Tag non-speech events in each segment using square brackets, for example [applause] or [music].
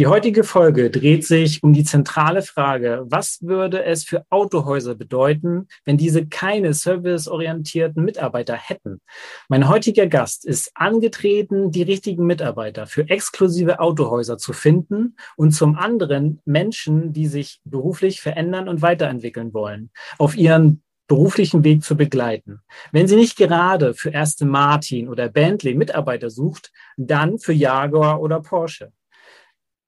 Die heutige Folge dreht sich um die zentrale Frage, was würde es für Autohäuser bedeuten, wenn diese keine serviceorientierten Mitarbeiter hätten? Mein heutiger Gast ist angetreten, die richtigen Mitarbeiter für exklusive Autohäuser zu finden und zum anderen Menschen, die sich beruflich verändern und weiterentwickeln wollen, auf ihren beruflichen Weg zu begleiten. Wenn sie nicht gerade für Erste Martin oder Bentley Mitarbeiter sucht, dann für Jaguar oder Porsche.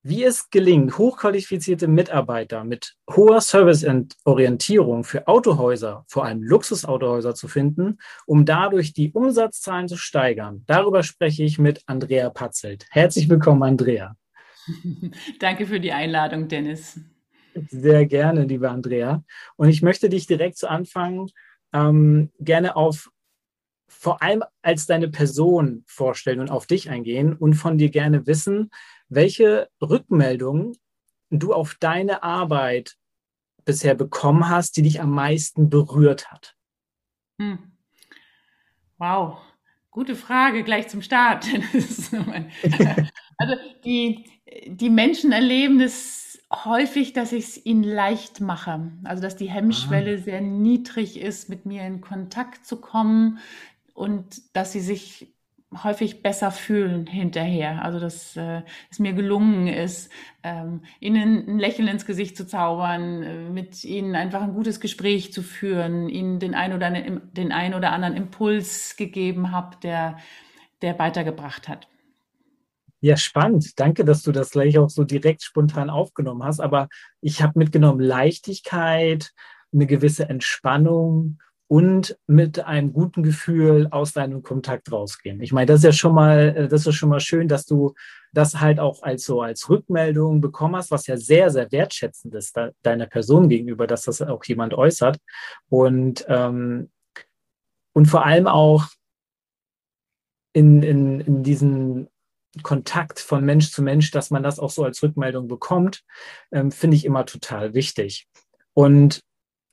Wie es gelingt, hochqualifizierte Mitarbeiter mit hoher Serviceorientierung für Autohäuser, vor allem Luxusautohäuser zu finden, um dadurch die Umsatzzahlen zu steigern. Darüber spreche ich mit Andrea Patzelt. Herzlich willkommen, Andrea. [laughs] Danke für die Einladung, Dennis. Sehr gerne, liebe Andrea. Und ich möchte dich direkt zu Anfang ähm, gerne auf vor allem als deine Person vorstellen und auf dich eingehen und von dir gerne wissen, welche Rückmeldungen du auf deine Arbeit bisher bekommen hast, die dich am meisten berührt hat. Hm. Wow, gute Frage gleich zum Start. [laughs] [laughs] also die, die Menschen erleben es häufig, dass ich es ihnen leicht mache. Also dass die Hemmschwelle ah. sehr niedrig ist, mit mir in Kontakt zu kommen und dass sie sich häufig besser fühlen hinterher. Also dass äh, es mir gelungen ist, ähm, ihnen ein Lächeln ins Gesicht zu zaubern, äh, mit ihnen einfach ein gutes Gespräch zu führen, ihnen den ein oder, den ein oder anderen Impuls gegeben habe, der, der weitergebracht hat. Ja, spannend. Danke, dass du das gleich auch so direkt spontan aufgenommen hast. Aber ich habe mitgenommen Leichtigkeit, eine gewisse Entspannung und mit einem guten Gefühl aus deinem Kontakt rausgehen. Ich meine, das ist ja schon mal, äh, das ist schon mal schön, dass du das halt auch als so als Rückmeldung bekommen hast, was ja sehr, sehr wertschätzend ist de deiner Person gegenüber, dass das auch jemand äußert. Und, ähm, und vor allem auch in, in, in diesen Kontakt von Mensch zu Mensch, dass man das auch so als Rückmeldung bekommt, ähm, finde ich immer total wichtig. Und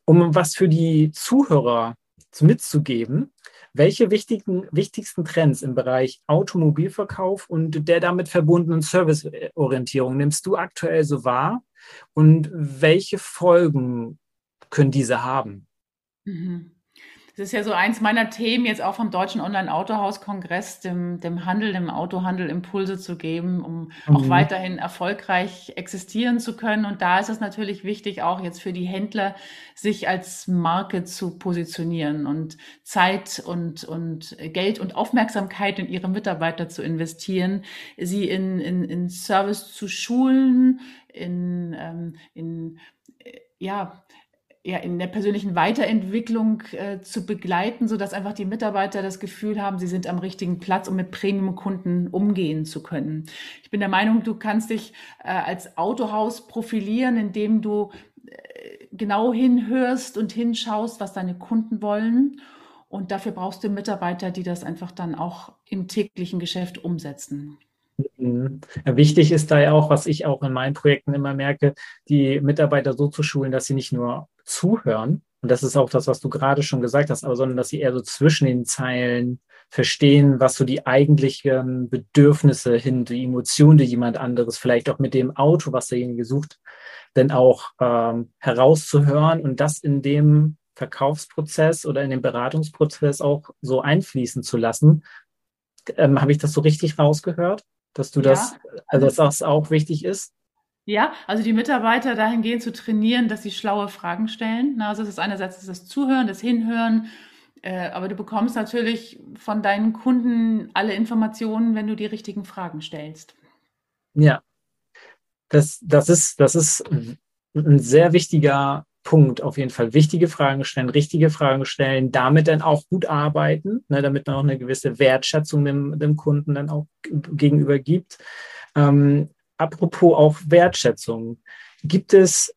um was für die Zuhörer mitzugeben, welche wichtigen, wichtigsten Trends im Bereich Automobilverkauf und der damit verbundenen Serviceorientierung nimmst du aktuell so wahr und welche Folgen können diese haben? Mhm. Das ist ja so eins meiner Themen jetzt auch vom Deutschen Online-Autohaus-Kongress, dem, dem Handel, dem Autohandel Impulse zu geben, um mhm. auch weiterhin erfolgreich existieren zu können. Und da ist es natürlich wichtig, auch jetzt für die Händler, sich als Marke zu positionieren und Zeit und, und Geld und Aufmerksamkeit in ihre Mitarbeiter zu investieren, sie in, in, in Service zu schulen, in, ähm, in ja, ja, in der persönlichen Weiterentwicklung äh, zu begleiten, so dass einfach die Mitarbeiter das Gefühl haben, sie sind am richtigen Platz, um mit Premium-Kunden umgehen zu können. Ich bin der Meinung, du kannst dich äh, als Autohaus profilieren, indem du äh, genau hinhörst und hinschaust, was deine Kunden wollen. Und dafür brauchst du Mitarbeiter, die das einfach dann auch im täglichen Geschäft umsetzen. Mhm. Wichtig ist da ja auch, was ich auch in meinen Projekten immer merke, die Mitarbeiter so zu schulen, dass sie nicht nur zuhören, und das ist auch das, was du gerade schon gesagt hast, aber sondern dass sie eher so zwischen den Zeilen verstehen, was so die eigentlichen Bedürfnisse hin, die Emotionen, die jemand anderes, vielleicht auch mit dem Auto, was derjenige sucht, denn auch ähm, herauszuhören und das in dem Verkaufsprozess oder in dem Beratungsprozess auch so einfließen zu lassen. Ähm, Habe ich das so richtig rausgehört? dass du ja, das, also dass das auch wichtig ist? Ja, also die Mitarbeiter dahingehend zu trainieren, dass sie schlaue Fragen stellen. Also es ist einerseits das Zuhören, das Hinhören, äh, aber du bekommst natürlich von deinen Kunden alle Informationen, wenn du die richtigen Fragen stellst. Ja, das, das, ist, das ist ein sehr wichtiger Punkt auf jeden Fall. Wichtige Fragen stellen, richtige Fragen stellen, damit dann auch gut arbeiten, ne, damit man auch eine gewisse Wertschätzung dem, dem Kunden dann auch gegenüber gibt. Ähm, apropos auch Wertschätzung, gibt es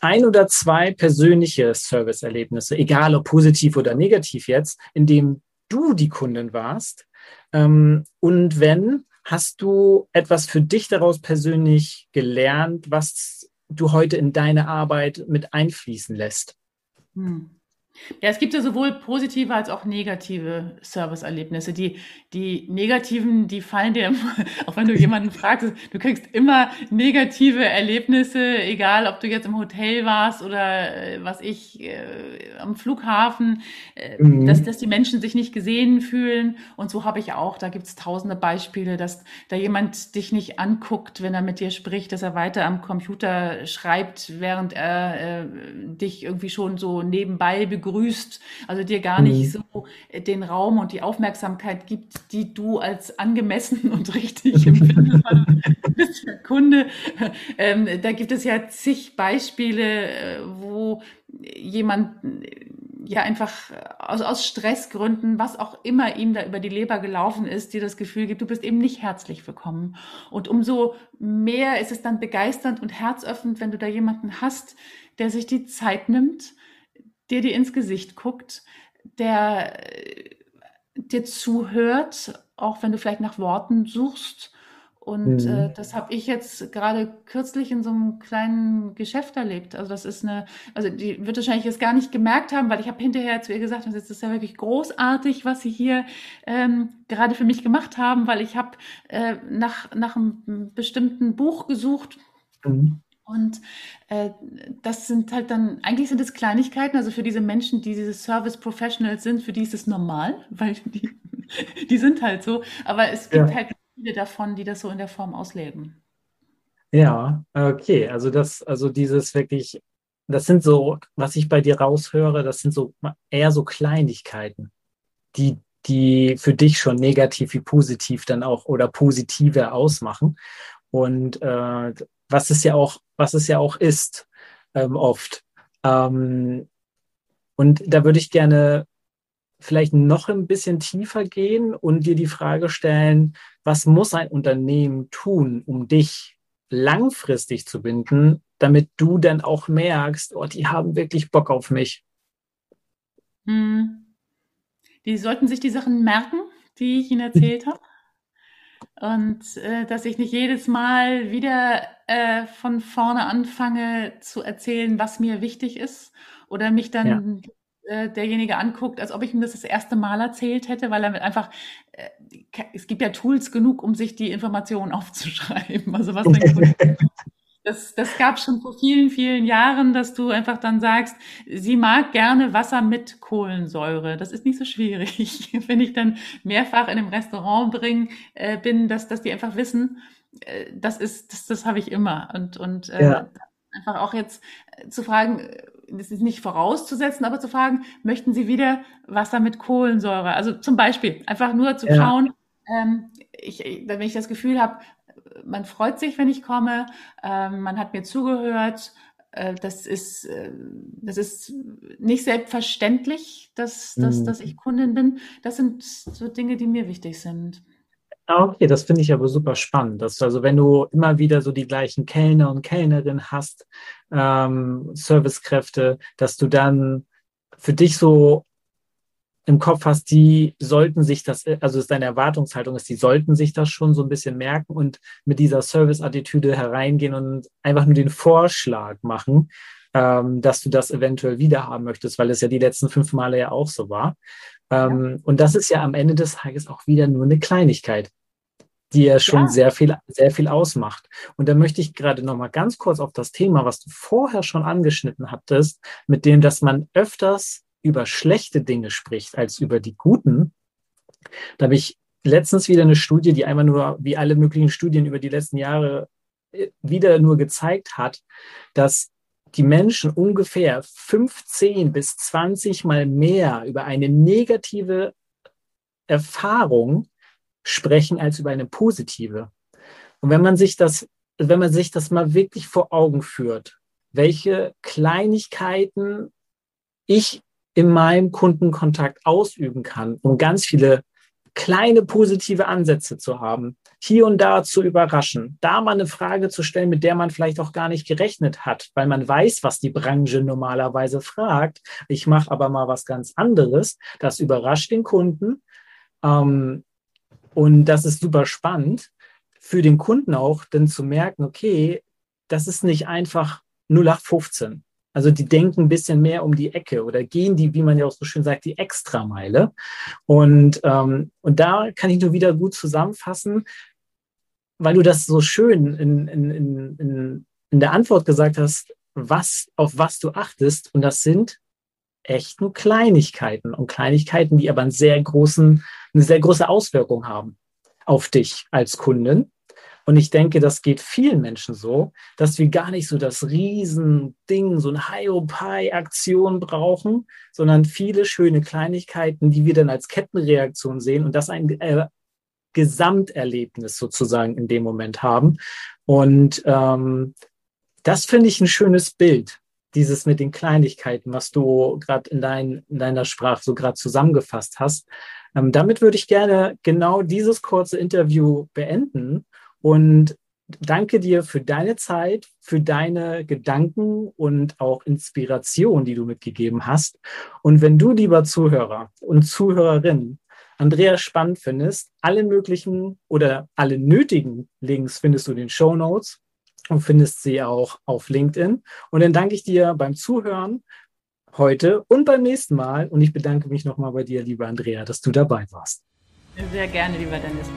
ein oder zwei persönliche Serviceerlebnisse, egal ob positiv oder negativ jetzt, in dem du die Kundin warst? Ähm, und wenn, hast du etwas für dich daraus persönlich gelernt, was du heute in deine Arbeit mit einfließen lässt? Hm. Ja, es gibt ja sowohl positive als auch negative Serviceerlebnisse. Die, die negativen, die fallen dir, [laughs] auch wenn du jemanden fragst, du kriegst immer negative Erlebnisse, egal ob du jetzt im Hotel warst oder äh, was ich äh, am Flughafen, äh, mhm. dass, dass die Menschen sich nicht gesehen fühlen. Und so habe ich auch, da gibt es tausende Beispiele, dass da jemand dich nicht anguckt, wenn er mit dir spricht, dass er weiter am Computer schreibt, während er äh, dich irgendwie schon so nebenbei begrüßt begrüßt, also dir gar nicht mhm. so äh, den Raum und die Aufmerksamkeit gibt, die du als angemessen [laughs] und richtig [laughs] empfindest, du bist ja Kunde. Ähm, da gibt es ja zig Beispiele, äh, wo jemand ja einfach aus, aus Stressgründen, was auch immer ihm da über die Leber gelaufen ist, dir das Gefühl gibt, du bist eben nicht herzlich willkommen. Und umso mehr ist es dann begeisternd und herzöffnend, wenn du da jemanden hast, der sich die Zeit nimmt, der dir ins Gesicht guckt, der äh, dir zuhört, auch wenn du vielleicht nach Worten suchst. Und mhm. äh, das habe ich jetzt gerade kürzlich in so einem kleinen Geschäft erlebt. Also das ist eine, also die wird wahrscheinlich jetzt gar nicht gemerkt haben, weil ich habe hinterher zu ihr gesagt, das ist ja wirklich großartig, was sie hier ähm, gerade für mich gemacht haben, weil ich habe äh, nach, nach einem bestimmten Buch gesucht. Mhm. Und äh, das sind halt dann, eigentlich sind es Kleinigkeiten, also für diese Menschen, die diese Service Professionals sind, für die ist es normal, [laughs] weil die, die sind halt so. Aber es gibt ja. halt viele davon, die das so in der Form ausleben. Ja, okay. Also das, also dieses wirklich, das sind so, was ich bei dir raushöre, das sind so eher so Kleinigkeiten, die, die für dich schon negativ wie positiv dann auch oder positive ausmachen. Und äh, was es ja auch, was es ja auch ist, ähm, oft. Ähm, und da würde ich gerne vielleicht noch ein bisschen tiefer gehen und dir die Frage stellen, was muss ein Unternehmen tun, um dich langfristig zu binden, damit du dann auch merkst, oh, die haben wirklich Bock auf mich. Hm. Die sollten sich die Sachen merken, die ich ihnen erzählt [laughs] habe. Und äh, dass ich nicht jedes Mal wieder äh, von vorne anfange zu erzählen, was mir wichtig ist. Oder mich dann ja. äh, derjenige anguckt, als ob ich ihm das das erste Mal erzählt hätte, weil er einfach, äh, es gibt ja Tools genug, um sich die Informationen [laughs] aufzuschreiben. Also was [laughs] Das, das gab schon vor vielen, vielen Jahren, dass du einfach dann sagst, sie mag gerne Wasser mit Kohlensäure. Das ist nicht so schwierig. [laughs] Wenn ich dann mehrfach in einem Restaurant bring, äh, bin, dass, dass die einfach wissen, äh, das ist, das, das habe ich immer. Und, und äh, ja. einfach auch jetzt äh, zu fragen, äh, das ist nicht vorauszusetzen, aber zu fragen, möchten Sie wieder Wasser mit Kohlensäure? Also zum Beispiel einfach nur zu schauen, ja. ähm, ich, wenn ich das Gefühl habe, man freut sich, wenn ich komme, ähm, man hat mir zugehört. Äh, das, ist, äh, das ist nicht selbstverständlich, dass, dass, mhm. dass ich Kundin bin. Das sind so Dinge, die mir wichtig sind. Ah, okay, das finde ich aber super spannend. Dass, also wenn du immer wieder so die gleichen Kellner und Kellnerinnen hast, ähm, Servicekräfte, dass du dann für dich so im Kopf hast, die sollten sich das, also ist deine Erwartungshaltung ist, die sollten sich das schon so ein bisschen merken und mit dieser Service-Attitüde hereingehen und einfach nur den Vorschlag machen, ähm, dass du das eventuell wieder haben möchtest, weil es ja die letzten fünf Male ja auch so war. Ähm, ja. Und das ist ja am Ende des Tages auch wieder nur eine Kleinigkeit, die ja schon ja. sehr viel, sehr viel ausmacht. Und da möchte ich gerade noch mal ganz kurz auf das Thema, was du vorher schon angeschnitten hattest, mit dem, dass man öfters über schlechte Dinge spricht als über die guten, da habe ich letztens wieder eine Studie, die einmal nur wie alle möglichen Studien über die letzten Jahre äh, wieder nur gezeigt hat, dass die Menschen ungefähr 15 bis 20 mal mehr über eine negative Erfahrung sprechen als über eine positive. Und wenn man sich das, wenn man sich das mal wirklich vor Augen führt, welche Kleinigkeiten ich in meinem Kundenkontakt ausüben kann, um ganz viele kleine positive Ansätze zu haben, hier und da zu überraschen, da mal eine Frage zu stellen, mit der man vielleicht auch gar nicht gerechnet hat, weil man weiß, was die Branche normalerweise fragt. Ich mache aber mal was ganz anderes. Das überrascht den Kunden. Ähm, und das ist super spannend für den Kunden auch, dann zu merken, okay, das ist nicht einfach 0815. Also die denken ein bisschen mehr um die Ecke oder gehen die, wie man ja auch so schön sagt, die Extrameile. Und, ähm, und da kann ich nur wieder gut zusammenfassen, weil du das so schön in, in, in, in der Antwort gesagt hast, was, auf was du achtest. Und das sind echt nur Kleinigkeiten und Kleinigkeiten, die aber einen sehr großen, eine sehr große Auswirkung haben auf dich als Kunden. Und ich denke, das geht vielen Menschen so, dass wir gar nicht so das Riesending, so ein Hiopai-Aktion brauchen, sondern viele schöne Kleinigkeiten, die wir dann als Kettenreaktion sehen und das ein äh, Gesamterlebnis sozusagen in dem Moment haben. Und ähm, das finde ich ein schönes Bild, dieses mit den Kleinigkeiten, was du gerade in, dein, in deiner Sprache so gerade zusammengefasst hast. Ähm, damit würde ich gerne genau dieses kurze Interview beenden und danke dir für deine Zeit, für deine Gedanken und auch Inspiration, die du mitgegeben hast. Und wenn du, lieber Zuhörer und Zuhörerin, Andrea spannend findest, alle möglichen oder alle nötigen Links findest du in den Show Notes und findest sie auch auf LinkedIn. Und dann danke ich dir beim Zuhören heute und beim nächsten Mal. Und ich bedanke mich nochmal bei dir, lieber Andrea, dass du dabei warst. Sehr gerne, lieber Dennis.